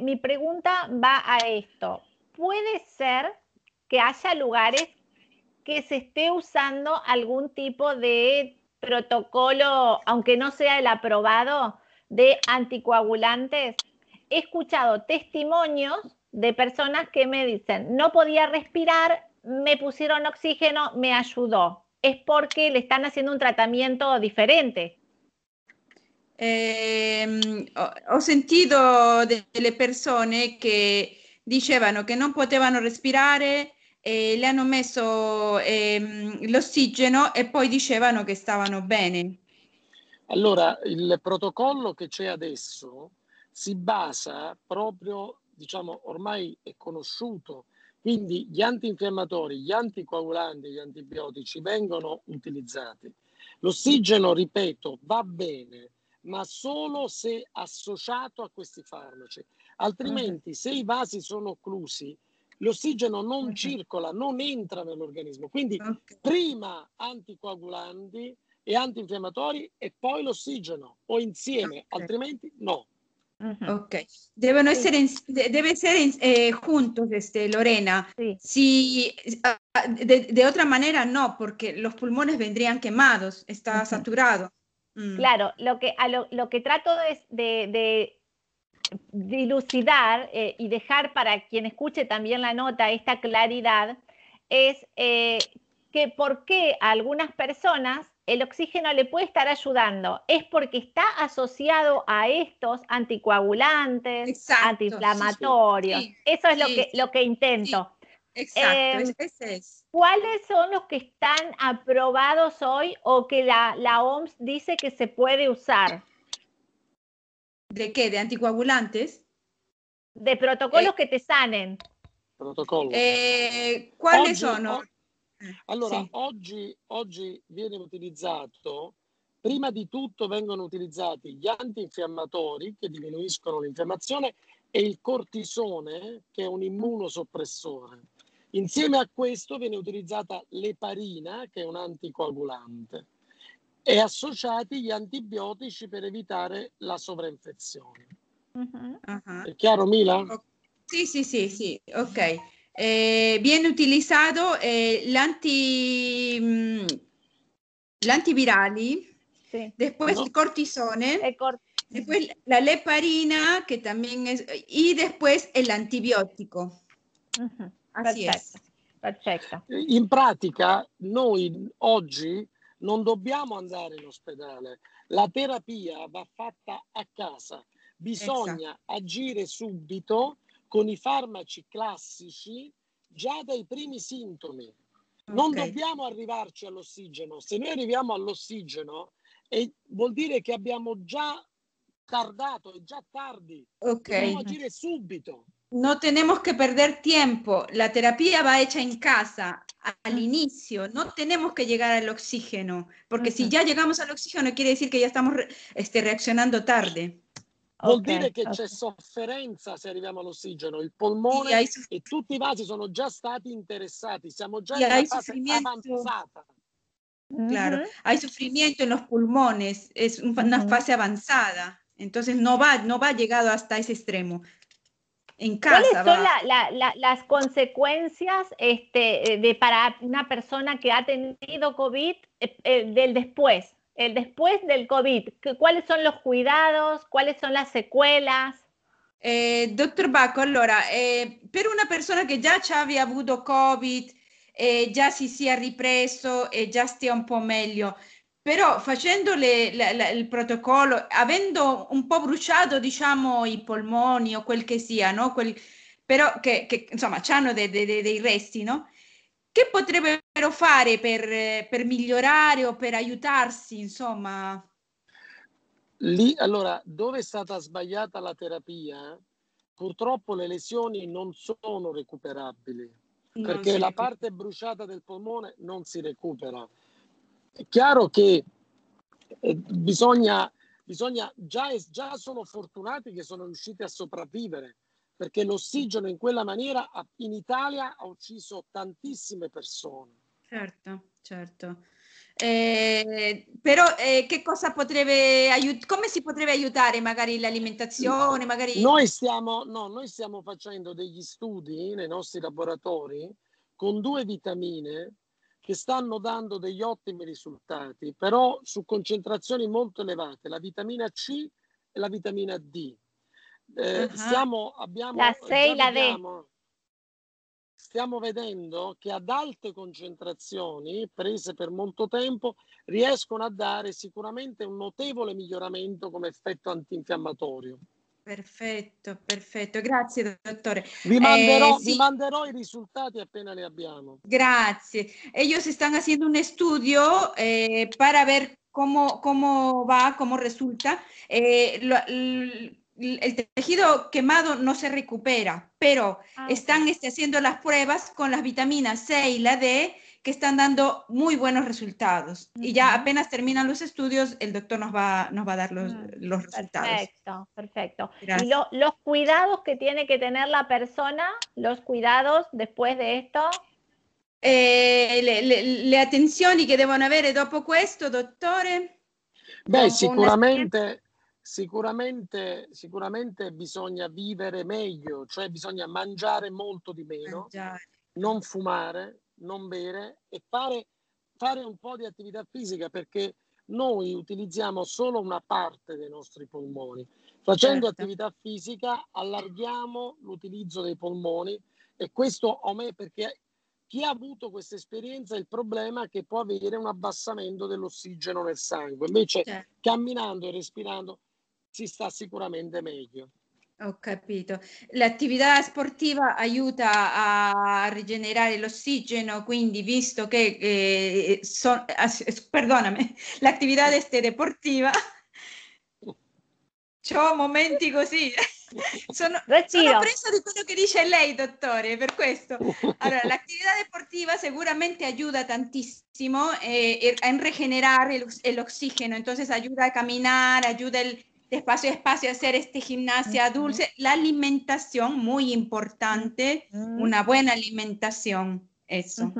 Speaker 1: mi pregunta va a esto. ¿Puede ser que haya lugares que se esté usando algún tipo de protocolo, aunque no sea el aprobado, de anticoagulantes. He escuchado testimonios de personas que me dicen, no podía respirar, me pusieron oxígeno, me ayudó. Es porque le están haciendo un tratamiento diferente.
Speaker 2: Eh, ho, sentido delle persone che dicevano che non potevano respirare eh, le hanno messo eh, l'ossigeno e poi dicevano che stavano bene.
Speaker 3: Allora, il protocollo che c'è adesso si basa proprio, diciamo, ormai è conosciuto, quindi gli antinfiammatori, gli anticoagulanti, gli antibiotici vengono utilizzati. L'ossigeno, ripeto, va bene, ma solo se associato a questi farmaci. Altrimenti, se i vasi sono occlusi, l'ossigeno non okay. circola, non entra nell'organismo. Quindi okay. prima anticoagulanti e antinfiammatori e poi l'ossigeno o insieme, okay. altrimenti no.
Speaker 2: Ok, devono essere, debe ser eh, juntos, este, Lorena. Sí. Si, uh, de, de, otra manera, no, porque los pulmones vendrían quemados, está uh -huh. saturado.
Speaker 1: Mm. Claro, lo que, a lo, lo que trato de, de, dilucidar eh, y dejar para quien escuche también la nota esta claridad es eh, que por qué algunas personas el oxígeno le puede estar ayudando es porque está asociado a estos anticoagulantes, antiinflamatorios. Eso es lo, que, lo que intento.
Speaker 2: Exacto, ese es.
Speaker 1: ¿Cuáles son los que están aprobados hoy o que la, la OMS dice que se puede usar?
Speaker 2: ¿De qué? ¿De anticoagulantes?
Speaker 1: De protocolos eh, que te sanen.
Speaker 3: Protocollo.
Speaker 2: Eh, quali oggi, sono?
Speaker 3: allora, sì. oggi, oggi viene utilizzato, prima di tutto vengono utilizzati gli antinfiammatori che diminuiscono l'infiammazione e il cortisone che è un immunosoppressore. Insieme a questo viene utilizzata l'eparina che è un anticoagulante e associati gli antibiotici per evitare la sovrainfezione. Uh-huh. Uh-huh. È chiaro Mila?
Speaker 2: Okay. Sí, sí, sí, sí, ok. Eh, bien utilizado eh, el, anti, mm, el antivirali, sí. después no. cortisone, el cort después la leparina, che también es, y después el antibiótico.
Speaker 1: Uh -huh. Así perfetto, es. Perfetto.
Speaker 3: In pratica, noi oggi non dobbiamo andare in ospedale, la terapia va fatta a casa, bisogna esatto. agire subito con i farmaci classici già dai primi sintomi. Non okay. dobbiamo arrivarci all'ossigeno. Se noi arriviamo all'ossigeno, eh, vuol dire che abbiamo già tardato, è già tardi. Okay. Dobbiamo agire subito.
Speaker 2: No tenemos que perder tiempo. La terapia va hecha en casa al mm. inicio. No tenemos que llegar al oxígeno, porque uh -huh. si ya llegamos al oxígeno quiere decir que ya estamos este, reaccionando tarde.
Speaker 3: Vuol okay, dire che okay. c'è sofferenza se arriviamo all'ossigeno, il polmone hai... e tutti i vasi sono già stati interessati, siamo già in una fase avanzata.
Speaker 2: Claro, uh -huh. hay sufrimiento en los pulmones, es una uh -huh. fase avanzada, entonces no va, no va llegado hasta ese extremo. En casa
Speaker 1: ¿Cuáles son la, la, la, las consecuencias este, de, para una persona que ha tenido COVID eh, eh, del después? el después del COVID, ¿cuáles son los cuidados? ¿Cuáles son las sequelas?
Speaker 2: Eh, dottor Bacco, allora, eh, per una persona che già aveva avuto Covid, eh, già si sia ripreso e già stia un po' meglio, però facendo le, la, la, il protocollo, avendo un po' bruciato, diciamo, i polmoni o quel che sia, no? Quel, però che, che insomma hanno dei, dei, dei resti, no? Che potrebbero fare per, per migliorare o per aiutarsi, insomma?
Speaker 3: Lì, allora, dove è stata sbagliata la terapia, purtroppo le lesioni non sono recuperabili, non perché la parte bruciata del polmone non si recupera. È chiaro che eh, bisogna, bisogna già, già sono fortunati che sono riusciti a sopravvivere, perché l'ossigeno in quella maniera in Italia ha ucciso tantissime persone.
Speaker 2: Certo, certo. Eh, però eh, che cosa potrebbe aiutare? Come si potrebbe aiutare magari l'alimentazione? Magari...
Speaker 3: Noi, stiamo, no, noi stiamo facendo degli studi nei nostri laboratori con due vitamine che stanno dando degli ottimi risultati, però su concentrazioni molto elevate, la vitamina C e la vitamina D. Eh, uh-huh. stiamo, abbiamo,
Speaker 1: la 6, la vediamo,
Speaker 3: stiamo vedendo che ad alte concentrazioni, prese per molto tempo, riescono a dare sicuramente un notevole miglioramento come effetto antinfiammatorio.
Speaker 2: Perfetto, perfetto, grazie dottore.
Speaker 3: Vi manderò, eh, sí. vi manderò, i risultati appena li abbiamo.
Speaker 2: Grazie. Ellos están haciendo un estudio eh, para ver cómo, cómo va, cómo resulta. Eh, lo, el tejido quemado no se recupera, pero ah, están este, haciendo las pruebas con las vitaminas C y la D que están dando muy buenos resultados. Y ya apenas terminan los estudios, el doctor nos va, nos va a dar los, mm, los resultados.
Speaker 1: Perfecto, perfecto. Y lo, los cuidados que tiene que tener la persona, los cuidados después de esto.
Speaker 2: Eh, le, le, le, attenzioni che devono avere dopo questo, dottore?
Speaker 3: Beh, sicuramente Sicuramente, sicuramente bisogna vivere meglio, cioè bisogna mangiare molto di meno, mangiare. non fumare, non bere e fare, fare un po' di attività fisica perché noi utilizziamo solo una parte dei nostri polmoni. Facendo certo. attività fisica allarghiamo l'utilizzo dei polmoni e questo a me perché chi ha avuto questa esperienza il problema è che può avere un abbassamento dell'ossigeno nel sangue, invece certo. camminando e respirando si sta sicuramente meglio.
Speaker 2: Ho capito. L'attività sportiva aiuta a rigenerare l'ossigeno, quindi visto che, eh, so, perdonami, l'attività deportiva, ho momenti così. Sono, sono preso di quello che dice lei, dottore, per questo. Allora, l'attività deportiva sicuramente aiuta tantissimo eh, a el, oxígeno, entonces ayuda a caminar, ayuda el, de espacio a espacio, hacer este gimnasia dulce. La alimentación, muy importante, una buena alimentación. Eso.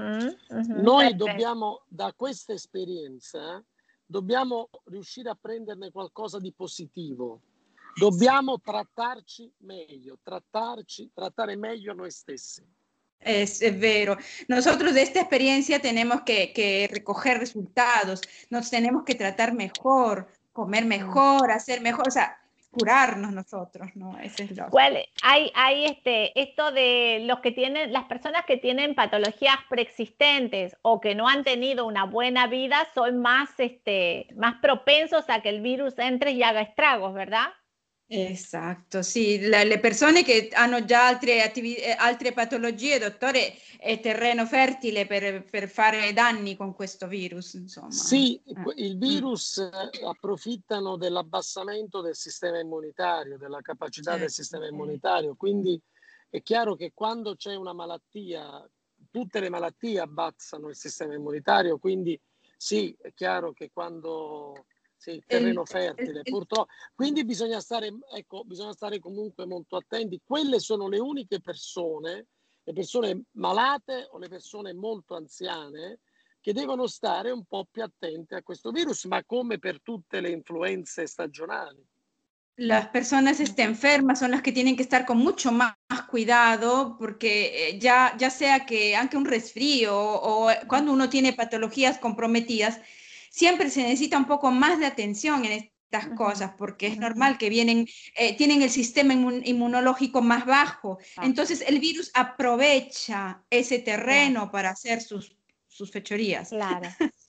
Speaker 3: Noi dobbiamo, da questa esperienza, dobbiamo riuscire a prenderne qualcosa di positivo. Dobbiamo trattarci meglio, trattarci, trattare meglio noi stessi.
Speaker 2: Es, es, vero. Nosotros de esta experiencia tenemos que, que, recoger resultados, nos tenemos que tratar mejor, comer mejor, hacer mejor, o sea, curarnos nosotros, ¿no?
Speaker 1: Ese es lo... ¿Cuál, hay, hay este, esto de los que tienen, las personas que tienen patologías preexistentes o que no han tenido una buena vida son más, este, más propensos a que el virus entre y haga estragos, ¿verdad?
Speaker 2: Esatto, sì, le, le, persone che hanno già altre, attivi- eh, altre patologie, dottore, è terreno fertile per, per, fare danni con questo virus. Insomma.
Speaker 3: Sì, eh. il mm. virus mm. approfittano dell'abbassamento del sistema immunitario, della capacità certo, del sistema immunitario, quindi è chiaro che quando c'è una malattia, tutte le malattie abbassano il sistema immunitario, quindi sì, è chiaro che quando sì, terreno fertile, purtroppo. Quindi bisogna stare, ecco, bisogna stare comunque molto attenti. Quelle sono le uniche persone, le persone malate o le persone molto anziane, che devono stare un po' più attente a questo virus, ma come per tutte le influenze stagionali.
Speaker 2: Las personas este, enfermas son las que tienen que estar con mucho más cuidado porque eh, ya, ya sea que aunque un resfrío o, o cuando uno tiene patologías comprometidas, siempre se necesita un poco más de atención en estas cosas, porque es normal que vienen, eh, tienen el sistema inmunológico más bajo. Ah. Entonces el virus aprovecha ese terreno para hacer sus, sus fechorías.
Speaker 1: Claro.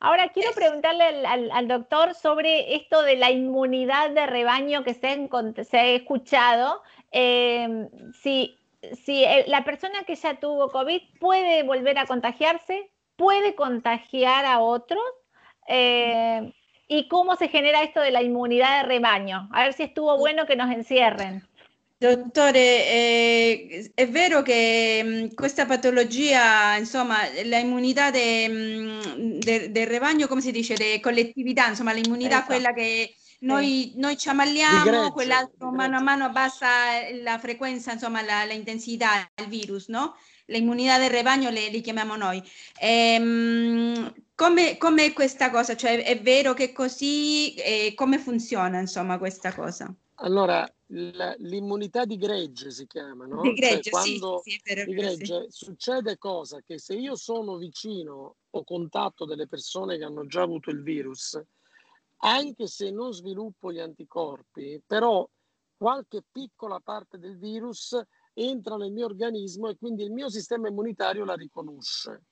Speaker 1: Ahora quiero preguntarle al, doctor sobre esto de la inmunidad de rebaño que se, ha escuchado. Em, si, si la persona que ya tuvo COVID puede volver a contagiarse, puede contagiar a otros eh, y cómo se genera esto de la inmunidad de rebaño. A ver si estuvo bueno que nos encierren.
Speaker 2: Dottore, eh, è vero che mh, mm, questa patologia, insomma, la immunità del mm, de, de rebaño, come si dice, di collettività, insomma, l'immunità esatto. quella che noi, sì. noi ci ammaliamo, quell'altro mano a mano abbassa la frequenza, insomma, la, la intensità, il virus, no? L'immunità del rebaño le, li chiamiamo noi. Ehm, come, come questa cosa? Cioè è vero che così, eh, come funziona insomma questa cosa?
Speaker 3: Allora, l'immunità di gregge si chiama, no?
Speaker 2: Di gregge, cioè, quando sì, sì,
Speaker 3: di gregge succede cosa? Che se io sono vicino o contatto delle persone che hanno già avuto il virus, anche se non sviluppo gli anticorpi, però qualche piccola parte del virus entra nel mio organismo e quindi il mio sistema immunitario la riconosce.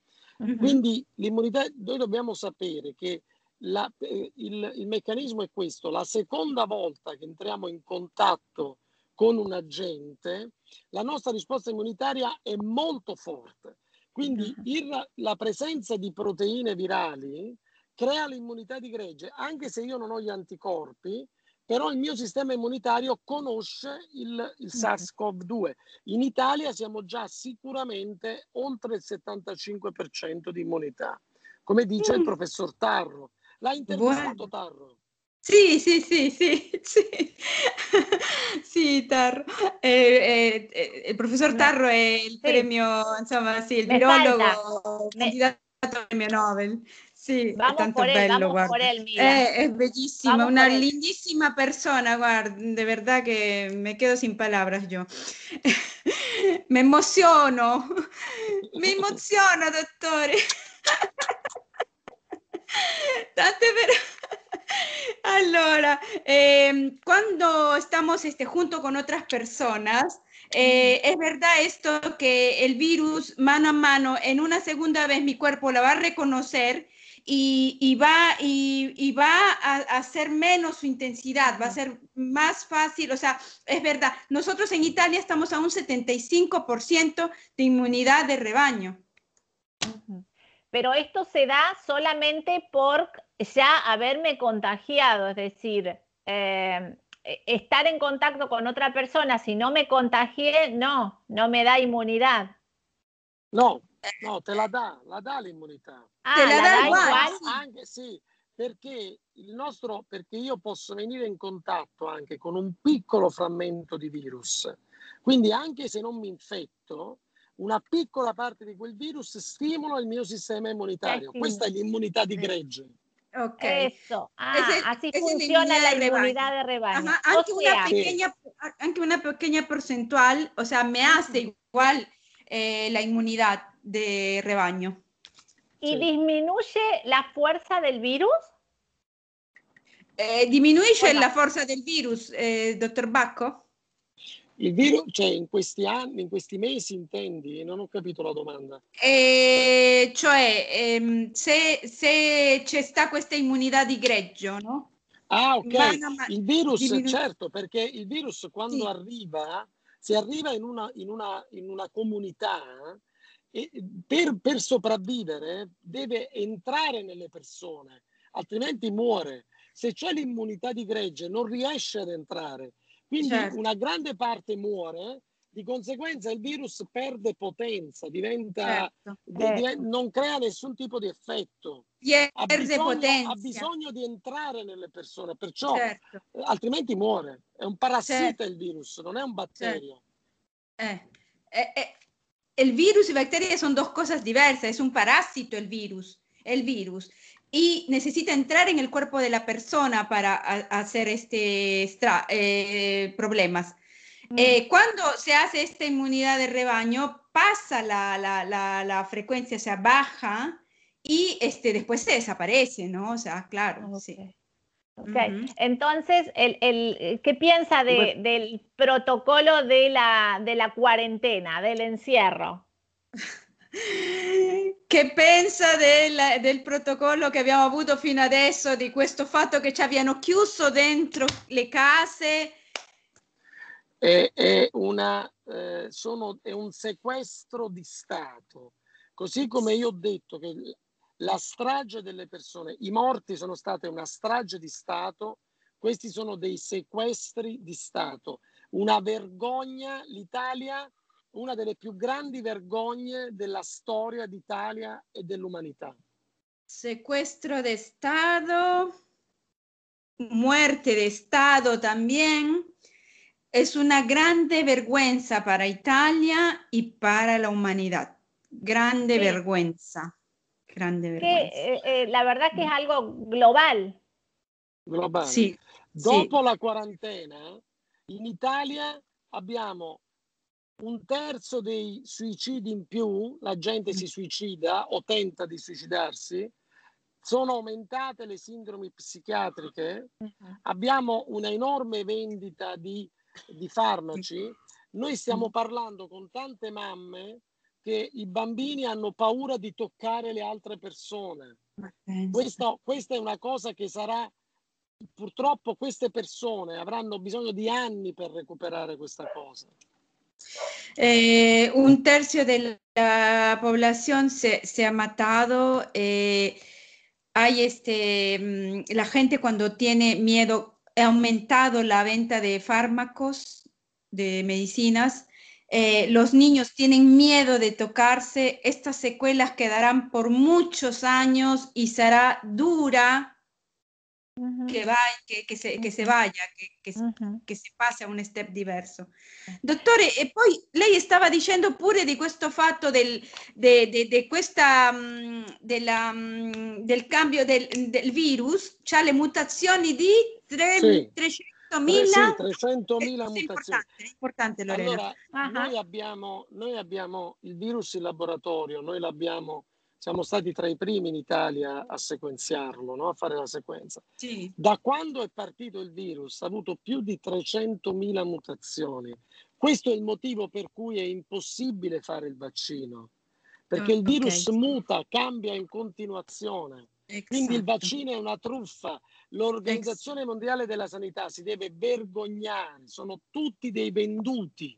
Speaker 3: Mm-hmm. Quindi l'immunità, noi dobbiamo sapere che la, eh, il, il, meccanismo è questo, la seconda volta che entriamo in contatto con un agente, la nostra risposta immunitaria è molto forte. Quindi mm-hmm. il, la presenza di proteine virali crea l'immunità di gregge, anche se io non ho gli anticorpi, però il mio sistema immunitario conosce il, il SARS-CoV-2. In Italia siamo già sicuramente oltre il 75% di immunità, come dice mm. il professor Tarro. L'ha intervistato Tarro?
Speaker 2: Sì, sì, sì, sì, sì, sì Tarro. Eh, eh, il professor Tarro è il sì. premio, insomma, sì, il virologo candidato al premio Nobel. Sì, vamos tanto bello, guarda. Él, è, è, bellissima, vamos una lindísima persona, guarda, de verdad que me quedo sin palabras yo. me emoziono, mi emoziono, dottore. Tante per... Allora, eh, quando sta estamos este, junto con otras personas, eh, es verdad esto que el virus mano a mano, en una segunda vez mi cuerpo la va a reconocer y, va, y, va a, hacer menos su intensidad, va a ser más fácil, o sea, es verdad, nosotros en Italia estamos a un 75% de inmunidad de rebaño.
Speaker 1: Pero esto se da solamente por ya haberme contagiado, es decir, eh, estar en contacto con otra persona, si no me contagié, no, no me da inmunidad.
Speaker 3: No, no, te la da, la da l'immunità.
Speaker 1: Ah, te la, la dà uguale?
Speaker 3: Anche sì, perché, il nostro, perché io posso venire in contatto anche con un piccolo frammento di virus. Quindi anche se non mi infetto, una piccola parte di quel virus stimola il mio sistema immunitario. Eh, Questa è l'immunità di gregge.
Speaker 1: Ok. Eso. Ah, es el, así es funciona la inmunidad de rebaño. Ajá,
Speaker 2: aunque, o sea, una pequeña, aunque una pequeña porcentual, o sea, me hace igual eh, la inmunidad de rebaño.
Speaker 1: ¿Y sí. disminuye la fuerza del virus?
Speaker 2: Eh, diminuisce la forza del virus, eh, dottor Bacco?
Speaker 3: Il virus, cioè in questi anni, in questi mesi intendi? Non ho capito la domanda.
Speaker 2: Eh, cioè, ehm, se, se c'è sta questa immunità di greggio, no?
Speaker 3: Ah, ok. Ma, il virus, diminu- certo, perché il virus quando sì. arriva, se arriva in una, in una, in una comunità, per, per sopravvivere deve entrare nelle persone, altrimenti muore. Se c'è l'immunità di gregge non riesce ad entrare quindi certo. una grande parte muore, di conseguenza il virus perde potenza, diventa, certo. diventa non crea nessun tipo di effetto.
Speaker 2: Ha bisogno,
Speaker 3: ha bisogno, di entrare nelle persone, perciò certo. altrimenti muore. È un parassita certo. il virus, non è un batterio.
Speaker 2: Certo. Eh, eh, eh. El virus y bacterias son dos cosas diversas, es un parásito el virus, el virus. y necesita entrar en el cuerpo de la persona para a, hacer este eh, problemas. Mm. Eh, cuando se hace esta inmunidad de rebaño, pasa la, la, la, la, frecuencia, o sea, baja y este, después se desaparece, ¿no? O sea, claro, okay. sí.
Speaker 1: Ok, uh -huh. entonces, el, el, ¿qué piensa de, del protocolo de la, de la cuarentena, del encierro?
Speaker 2: Che pensa del, del, protocollo che abbiamo avuto fino adesso, di questo fatto che ci abbiano chiuso dentro le case?
Speaker 3: È, è, una, eh, sono, è un sequestro di Stato. Così come io ho detto che la strage delle persone, i morti sono state una strage di Stato, questi sono dei sequestri di Stato. Una vergogna, l'Italia una delle più grandi vergogne della storia d'Italia e dell'umanità.
Speaker 2: Secuestro de Estado, muerte de Estado también. Es una grande vergüenza para Italia y para la humanidad. Grande sí. vergüenza. Grande vergüenza.
Speaker 1: Que, eh, eh, la verdad que es algo global.
Speaker 3: Globale. Sì. Dopo sì. la quarantena, in Italia abbiamo un terzo dei suicidi in più, la gente si suicida o tenta di suicidarsi, sono aumentate le sindromi psichiatriche, uh-huh. abbiamo una enorme vendita di, di farmaci, noi stiamo parlando con tante mamme che i bambini hanno paura di toccare le altre persone. Questa, questa è una cosa che sarà, purtroppo queste persone avranno bisogno di anni per recuperare questa cosa.
Speaker 2: Eh, un tercio de la población se, se ha matado. Eh, hay este, mm, la gente cuando tiene miedo, ha aumentado la venta de fármacos, de medicinas. Eh, los niños tienen miedo de tocarse. Estas secuelas quedarán por muchos años y será dura. Che, vai, che, che, se, che, se, vaya, che, si a un step diverso. Dottore, e poi lei stava dicendo pure di questo fatto del, de, de, de questa, della, um, del cambio del, del, virus, c'ha le mutazioni di tre, sì. 300.000 sì,
Speaker 3: 300.000 mutazioni.
Speaker 2: Importante, importante Lorena.
Speaker 3: Allora, uh-huh. noi, abbiamo, noi abbiamo il virus in laboratorio, noi l'abbiamo siamo stati tra i primi in Italia a sequenziarlo, no? a fare la sequenza.
Speaker 2: Sì.
Speaker 3: Da quando è partito il virus ha avuto più di 300.000 mutazioni. Questo è il motivo per cui è impossibile fare il vaccino, perché oh, il virus okay. muta, cambia in continuazione. Esatto. Quindi il vaccino è una truffa. L'Organizzazione esatto. Mondiale della Sanità si deve vergognare, sono tutti dei venduti.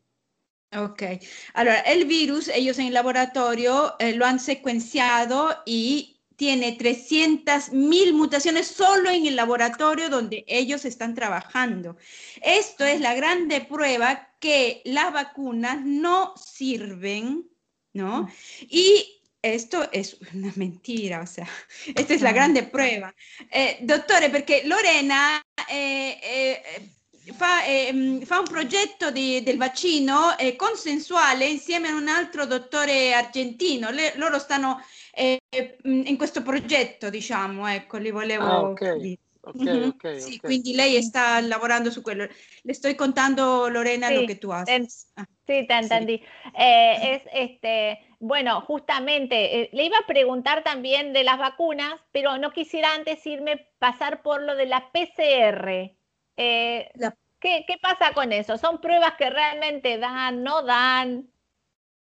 Speaker 2: Ok, allora el virus, ellos en el laboratorio eh, lo han secuenciado y tiene 300 mil mutaciones solo en el laboratorio donde ellos están trabajando. Esto es la grande prueba que las vacunas no sirven, ¿no? Mm. Y esto es una mentira, o sea, esta es la grande prueba. Eh, dottore, perché Lorena eh, eh, fa, eh, fa, un progetto di, del vaccino eh, consensuale insieme a un altro dottore argentino. Le, loro stanno eh, in questo progetto, diciamo, ecco, li volevo
Speaker 3: ah, okay. dire. Okay, okay,
Speaker 2: sí, quindi lei sta lavorando su quello. Le estoy contando, Lorena,
Speaker 1: sí,
Speaker 2: lo que tú haces.
Speaker 1: ah, sí, te entendí. Sí. Eh, es este, bueno, justamente eh, le iba a preguntar también de las vacunas, pero no quisiera antes irme pasar por lo de la PCR. Eh, la... ¿qué, ¿Qué pasa con eso? ¿Son pruebas que realmente dan, no dan?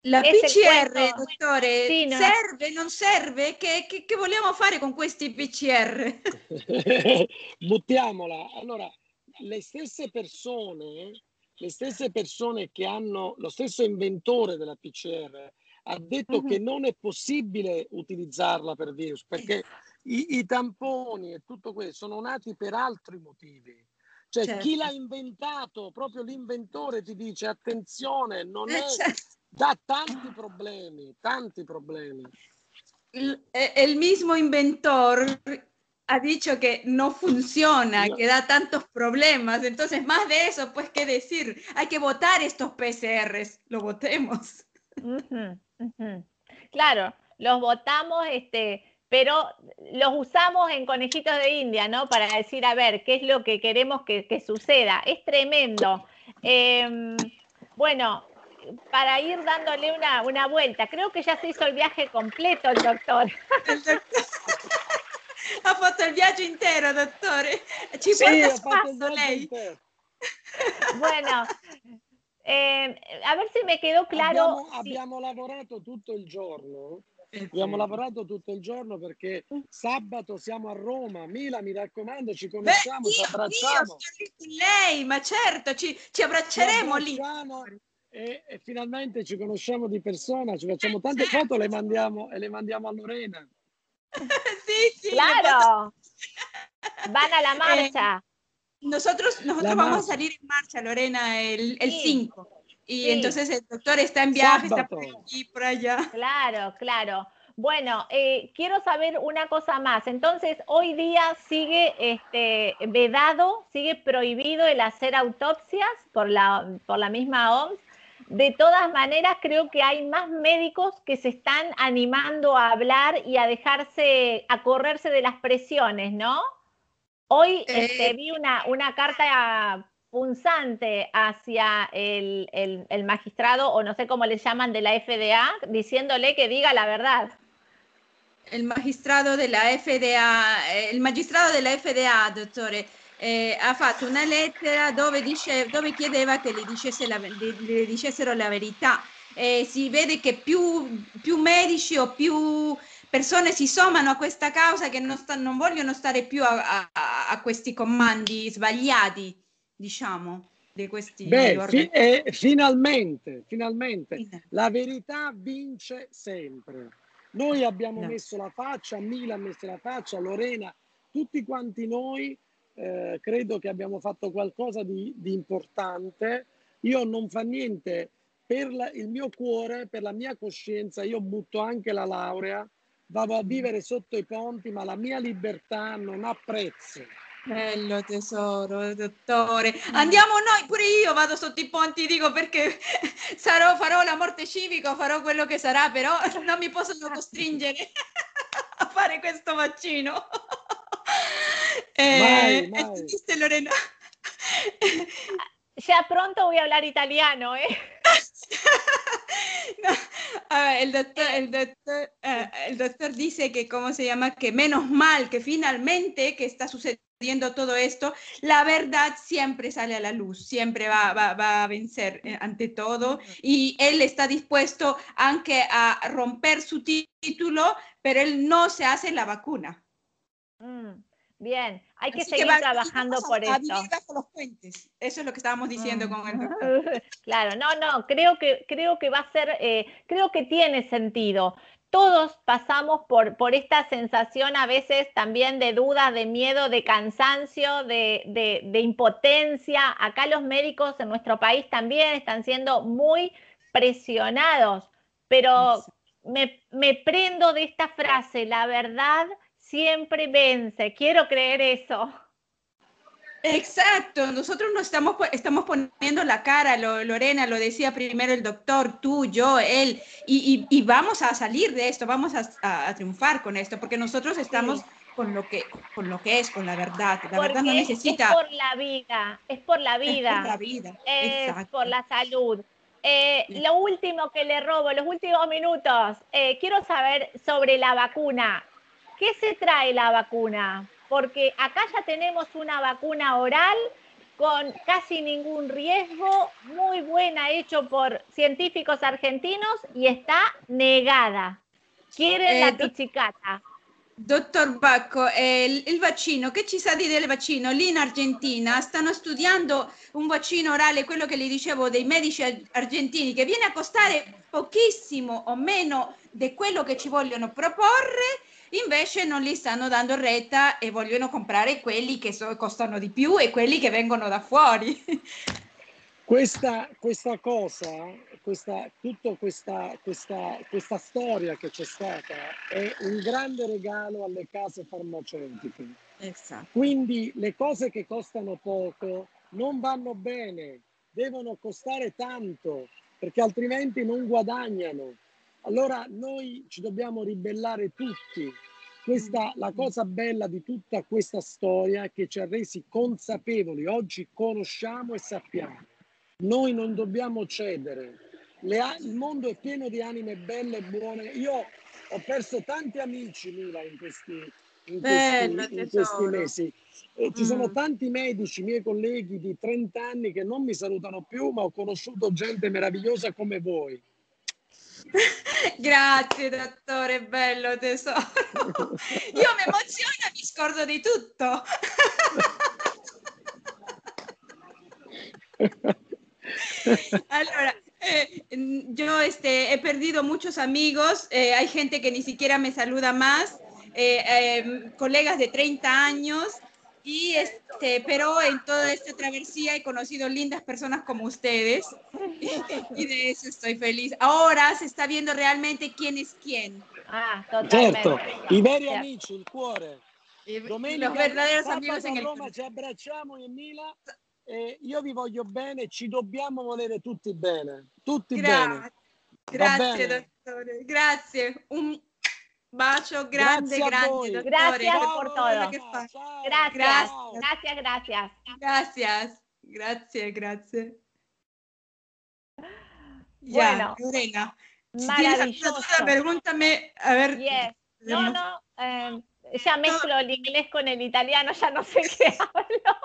Speaker 2: La PCR, dottore, sì, no. serve, non serve? Che, che, che, vogliamo fare con questi PCR?
Speaker 3: Buttiamola. Allora, le stesse persone, le stesse persone che hanno lo stesso inventore della PCR ha detto uh-huh. che non è possibile utilizzarla per virus perché i, i, tamponi e tutto questo sono nati per altri motivi. Cioè, certo. chi l'ha inventato, proprio l'inventore ti dice attenzione, non eh, è certo da tanti problemi, tanti problemi.
Speaker 2: El, el mismo inventor ha dicho que no funciona, no. que da tantos problemas. Entonces, más de eso, pues, ¿qué decir? Hay que votar estos PCRs, lo votemos.
Speaker 1: Uh -huh, uh -huh. Claro, los votamos, este, pero los usamos en conejitos de India, ¿no? Para decir, a ver, ¿qué es lo que queremos que, que suceda? Es tremendo. Eh, bueno, para ir dándole una, una vuelta. Creo que ya se hizo el viaje completo el doctor.
Speaker 2: El doctor. ha fatto il viaggio intero, dottore. Ci
Speaker 3: sì,
Speaker 2: porta
Speaker 3: spasso lei.
Speaker 1: Bueno, eh, a ver si me quedó claro.
Speaker 3: Abbiamo, sì. abbiamo lavorato tutto il giorno. Abbiamo lavorato tutto il giorno perché sabato siamo a Roma. Mila, mi raccomando, ci conosciamo, Beh, ci abbracciamo.
Speaker 2: Io lei, ma certo, ci, ci abbracceremo
Speaker 3: ci lì e, e, finalmente ci conosciamo di persona, ci facciamo tante foto le mandiamo, e le mandiamo a Lorena.
Speaker 2: sí, sí.
Speaker 1: Claro. Van a la eh, marcha. Eh,
Speaker 2: nosotros nosotros la vamos marcha. a salir en marcha, Lorena, el, el sí. 5. Y sí. entonces el doctor está en viaje, Sábato. está por aquí, por allá.
Speaker 1: Claro, claro. Bueno, eh, quiero saber una cosa más. Entonces, hoy día sigue este, vedado, sigue prohibido el hacer autopsias por la, por la misma OMS de todas maneras, creo que hay más médicos que se están animando a hablar y a dejarse, a correrse de las presiones, ¿no? Hoy este, eh, vi una, una carta punzante hacia el, el, el, magistrado, o no sé cómo le llaman, de la FDA, diciéndole que diga la verdad.
Speaker 2: El magistrado de la FDA, el magistrado de la FDA, dottore, eh, ha fatto una lettera dove, dice, dove chiedeva che le, la, le, dicessero la verità. Eh, si vede che più, più, medici o più persone si sommano a questa causa che non, sta, non vogliono stare più a, a, a, questi comandi sbagliati, diciamo. Di questi
Speaker 3: Beh, fi- eh, finalmente, finalmente, la verità vince sempre. Noi abbiamo no. messo la faccia, Mila ha messo la faccia, Lorena, tutti quanti noi eh, credo che abbiamo fatto qualcosa di, di importante. Io non fa niente per la, il mio cuore, per la mia coscienza, io butto anche la laurea, vado a vivere sotto i ponti, ma la mia libertà non ha prezzo.
Speaker 2: Bello tesoro, dottore. Andiamo noi, pure io vado sotto i ponti, dico perché sarò, farò la morte civica, farò quello che sarà, però non mi possono costringere a fare questo vaccino. Eh, mai. Lorena.
Speaker 1: Ya pronto voy a hablar italiano, ¿eh?
Speaker 2: no. El, doctor, el, doctor, ah, el doctor dice que, ¿cómo se llama? Que menos mal que finalmente que está sucediendo todo esto, la verdad siempre sale a la luz, siempre va, va, a vencer eh, ante todo y él está dispuesto aunque a romper su título, pero él no se hace la vacuna.
Speaker 1: Mm. Bien, hay que seguir trabajando por eso.
Speaker 2: los puentes. Eso es lo que estábamos diciendo con el
Speaker 1: doctor. Claro, no, no, creo que, creo que va a ser, eh, creo que tiene sentido. Todos pasamos por, por esta sensación a veces también de duda, de miedo, de cansancio, de, de, impotencia. Acá los médicos en nuestro país también están siendo muy presionados, pero me, me prendo de esta frase, la verdad siempre vence. Quiero creer eso.
Speaker 2: Exacto, nosotros nos estamos, estamos poniendo la cara, Lorena, lo decía primero el doctor, tú, yo, él, y, vamos a salir de esto, vamos a, triunfar con esto, porque nosotros estamos con, lo que, con lo que es, con la verdad. La verdad no necesita...
Speaker 1: Es por la vida, es por la vida. Es por
Speaker 2: la vida,
Speaker 1: es por la salud. Eh, lo último que le robo, los últimos minutos, eh, quiero saber sobre la vacuna. ¿Qué se trae la vacuna? Porque acá ya tenemos una vacuna oral con casi ningún riesgo, muy buena, hecho por científicos argentinos y está negada. Quieren la eh, pichicata.
Speaker 2: Dottor Bacco, il, il, vaccino, che ci sa di del vaccino? Lì in Argentina stanno studiando un vaccino orale, quello che le dicevo dei medici argentini, che viene a costare pochissimo o meno di quello che ci vogliono proporre Invece non li stanno dando retta e vogliono comprare quelli che so, costano di più e quelli che vengono da fuori.
Speaker 3: Questa, questa cosa, questa, tutta questa, questa, questa storia che c'è stata è un grande regalo alle case farmaceutiche. Esatto. Quindi le cose che costano poco non vanno bene, devono costare tanto perché altrimenti non guadagnano. Allora noi ci dobbiamo ribellare tutti. Questa, la cosa bella di tutta questa storia è che ci ha resi consapevoli, oggi conosciamo e sappiamo. Noi non dobbiamo cedere. Le, il mondo è pieno di anime belle e buone. Io ho perso tanti amici, Mila, in questi, in questi, in questi mesi. E ci sono mm. tanti medici, miei colleghi di 30 anni, che non mi salutano più, ma ho conosciuto gente meravigliosa come voi.
Speaker 2: Grazie dottore, bello tesoro. Io mi emoziono e mi scordo di tutto. Allora, eh, yo este, he perdido muchos amigos, eh, hay gente que ni siquiera me saluda más, eh, colegas de 30 años, y este, pero en toda esta travesía he conocido lindas personas como ustedes y de eso estoy feliz. Ahora se está viendo realmente quién es quién.
Speaker 1: Ah, totalmente.
Speaker 3: Certo, i veri amici, il cuore.
Speaker 2: Domenica, los verdaderos amigos en el
Speaker 3: Roma ci abbracciamo in Mila e io vi voglio bene, ci dobbiamo volere tutti bene, tutti Gra bene.
Speaker 2: Grazie dottore, grazie. Un, Bacio grande, grande.
Speaker 1: Gracias por todo. Gracias, gracias, gracias.
Speaker 2: Gracias, gracias, gracias. Ya, bueno,
Speaker 1: maravilloso.
Speaker 2: pregúntame, a ver.
Speaker 1: No, no, eh, ya mezclo el inglés con el italiano, ya no sé qué hablo.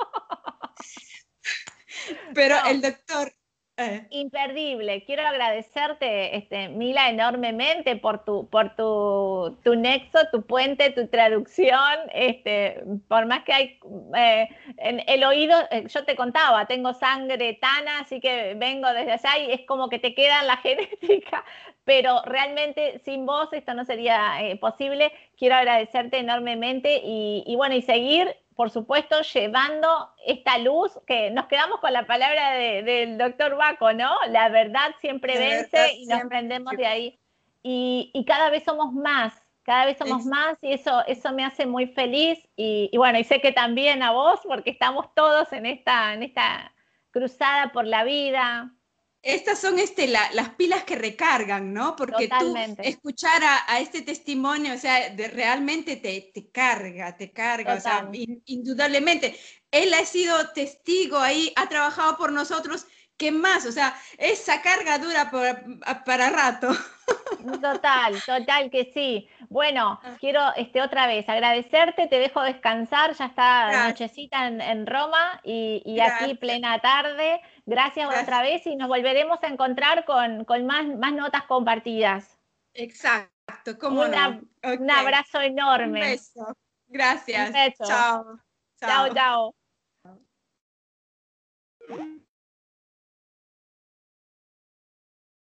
Speaker 2: Pero el doctor, eh.
Speaker 1: Imperdible. Quiero agradecerte, este, Mila, enormemente por tu, por tu, tu, nexo, tu puente, tu traducción. Este, por más que hay eh, en el oído, eh, yo te contaba, tengo sangre tana, así que vengo desde allá y es como que te queda la genética, pero realmente sin vos esto no sería posible. Quiero agradecerte enormemente y bueno, y seguir por supuesto, llevando esta luz, que nos quedamos con la palabra del doctor Baco, ¿no? La verdad siempre vence y nos prendemos de ahí. Y, cada vez somos más, cada vez somos más y eso, eso me hace muy feliz. Y, bueno, y sé que también a vos, porque estamos todos en esta, en esta cruzada por la vida,
Speaker 2: estas son este, las pilas que recargan, ¿no? Porque tú escuchar a, este testimonio, o sea, de, realmente te, te, carga, te carga, o sea, indudablemente. Él ha sido testigo ahí, ha trabajado por nosotros ¿qué más? O sea, esa carga dura para rato.
Speaker 1: Total, total que sí. Bueno, ah. quiero este, otra vez agradecerte, te dejo descansar, ya está nochecita en, Roma y, aquí plena tarde. Gracias, otra vez y nos volveremos a encontrar con, más, más notas compartidas.
Speaker 2: Exacto, como Un
Speaker 1: abrazo enorme.
Speaker 2: Un beso. Gracias. Chao.
Speaker 1: Chao, chao. chao.